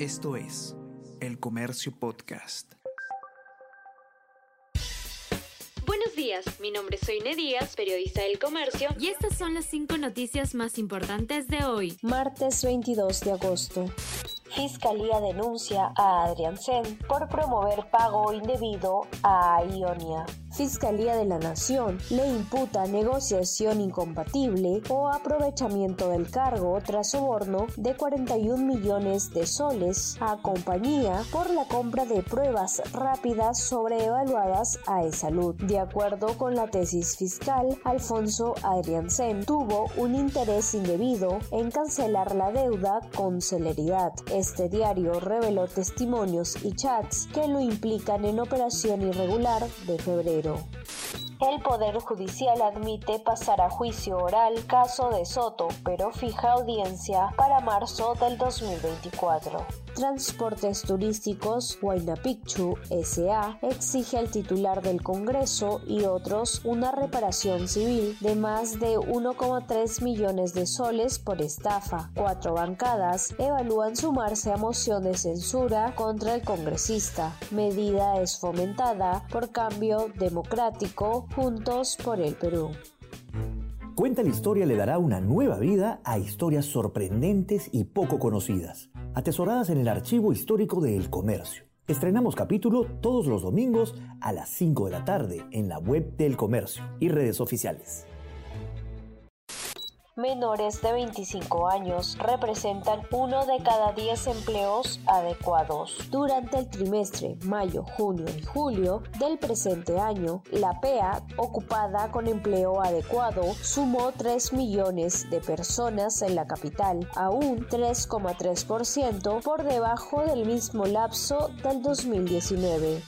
Esto es El Comercio Podcast. Buenos días, mi nombre es Soine Díaz, periodista del Comercio, y estas son las cinco noticias más importantes de hoy. Martes 22 de agosto. Fiscalía denuncia a Adrián Sen por promover pago indebido a Ionia. Fiscalía de la Nación le imputa negociación incompatible o aprovechamiento del cargo tras soborno de 41 millones de soles a compañía por la compra de pruebas rápidas sobreevaluadas a e-salud. De acuerdo con la tesis fiscal, Alfonso Adriansen tuvo un interés indebido en cancelar la deuda con celeridad. Este diario reveló testimonios y chats que lo implican en operación irregular de febrero. El Poder Judicial admite pasar a juicio oral caso de Soto, pero fija audiencia para marzo del 2024. Transportes Turísticos Huayna Picchu S.A. exige al titular del Congreso y otros una reparación civil de más de 1,3 millones de soles por estafa. Cuatro bancadas evalúan sumarse a moción de censura contra el congresista. Medida es fomentada por Cambio Democrático Juntos por el Perú. Cuenta la historia le dará una nueva vida a historias sorprendentes y poco conocidas atesoradas en el archivo histórico de El Comercio. Estrenamos capítulo todos los domingos a las 5 de la tarde en la web del Comercio y redes oficiales menores de 25 años representan uno de cada 10 empleos adecuados. Durante el trimestre mayo, junio y julio del presente año, la PEA, ocupada con empleo adecuado, sumó 3 millones de personas en la capital, aún 3,3% por debajo del mismo lapso del 2019.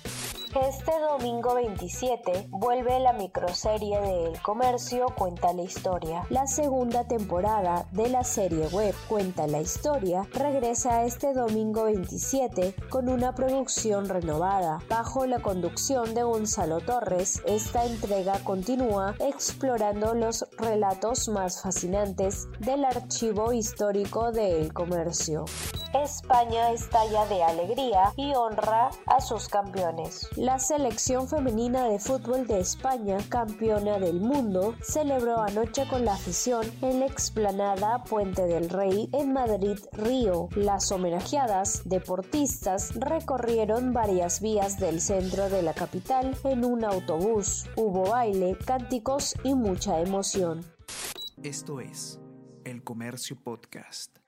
Este domingo 27 vuelve la microserie de El Comercio Cuenta la Historia. La segunda temporada de la serie web Cuenta la Historia regresa este domingo 27 con una producción renovada. Bajo la conducción de Gonzalo Torres, esta entrega continúa explorando los relatos más fascinantes del archivo histórico de El Comercio. España estalla de alegría y honra a sus campeones. La selección femenina de fútbol de España, campeona del mundo, celebró anoche con la afición en la explanada Puente del Rey en Madrid, Río. Las homenajeadas deportistas recorrieron varias vías del centro de la capital en un autobús. Hubo baile, cánticos y mucha emoción. Esto es El Comercio Podcast.